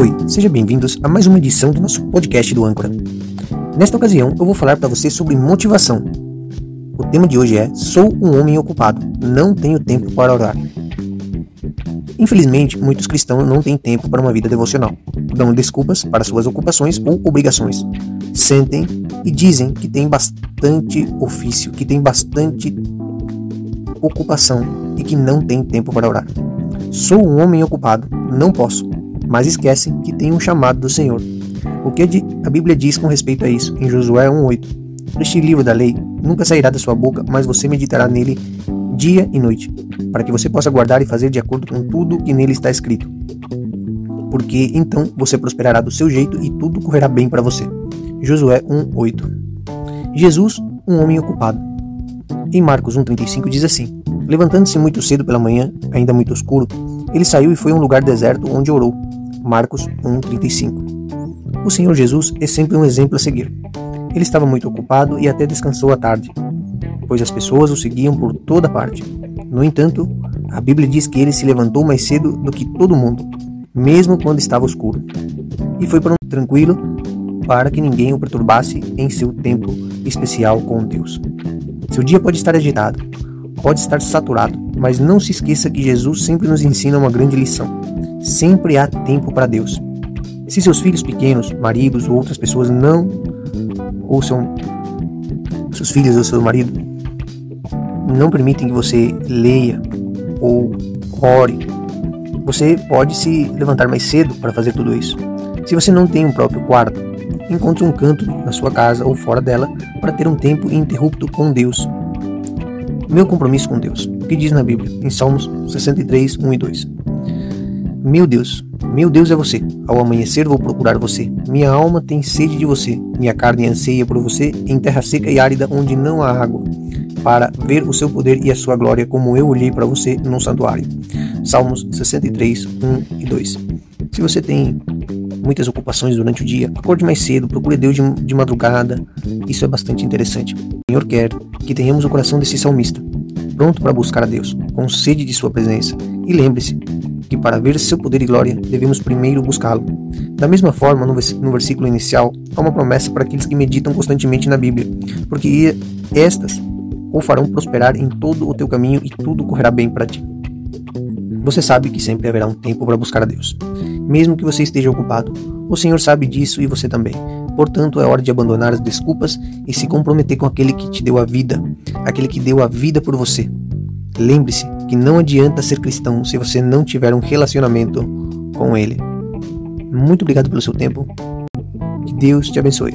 Oi, sejam bem-vindos a mais uma edição do nosso podcast do Âncora. Nesta ocasião, eu vou falar para você sobre motivação. O tema de hoje é: Sou um homem ocupado, não tenho tempo para orar. Infelizmente, muitos cristãos não têm tempo para uma vida devocional. Dão desculpas para suas ocupações ou obrigações. Sentem e dizem que têm bastante ofício, que têm bastante ocupação e que não têm tempo para orar. Sou um homem ocupado, não posso, mas esquecem que tem um chamado do Senhor. O que a Bíblia diz com respeito a isso em Josué 1:8? Este livro da lei nunca sairá da sua boca, mas você meditará nele dia e noite, para que você possa guardar e fazer de acordo com tudo que nele está escrito. Porque então você prosperará do seu jeito e tudo correrá bem para você. Josué 1:8. Jesus, um homem ocupado. Em Marcos 1:35 diz assim: Levantando-se muito cedo pela manhã, ainda muito escuro, ele saiu e foi a um lugar deserto onde orou. Marcos 1:35. O Senhor Jesus é sempre um exemplo a seguir. Ele estava muito ocupado e até descansou à tarde, pois as pessoas o seguiam por toda parte. No entanto, a Bíblia diz que ele se levantou mais cedo do que todo mundo, mesmo quando estava escuro, e foi para um tranquilo para que ninguém o perturbasse em seu tempo especial com Deus. Seu dia pode estar agitado, pode estar saturado, mas não se esqueça que Jesus sempre nos ensina uma grande lição. Sempre há tempo para Deus. Se seus filhos pequenos, maridos ou outras pessoas não ouçam seus filhos ou seu marido não permitem que você leia ou ore, você pode se levantar mais cedo para fazer tudo isso. Se você não tem um próprio quarto, encontre um canto na sua casa ou fora dela para ter um tempo ininterrupto com Deus meu compromisso com Deus. O que diz na Bíblia, em Salmos 63, 1 e 2. Meu Deus, meu Deus é você. Ao amanhecer vou procurar você. Minha alma tem sede de você. Minha carne anseia por você em terra seca e árida onde não há água, para ver o seu poder e a sua glória como eu olhei para você num santuário. Salmos 63, 1 e 2. Se você tem muitas ocupações durante o dia, acorde mais cedo, procure Deus de, de madrugada. Isso é bastante interessante. O Senhor quer que tenhamos o coração desse salmista, pronto para buscar a Deus, com sede de Sua presença. E lembre-se que para ver seu poder e glória devemos primeiro buscá-lo. Da mesma forma, no versículo inicial, há uma promessa para aqueles que meditam constantemente na Bíblia, porque estas o farão prosperar em todo o teu caminho e tudo correrá bem para ti. Você sabe que sempre haverá um tempo para buscar a Deus. Mesmo que você esteja ocupado, o Senhor sabe disso e você também. Portanto, é hora de abandonar as desculpas e se comprometer com aquele que te deu a vida, aquele que deu a vida por você. Lembre-se que não adianta ser cristão se você não tiver um relacionamento com Ele. Muito obrigado pelo seu tempo. Que Deus te abençoe.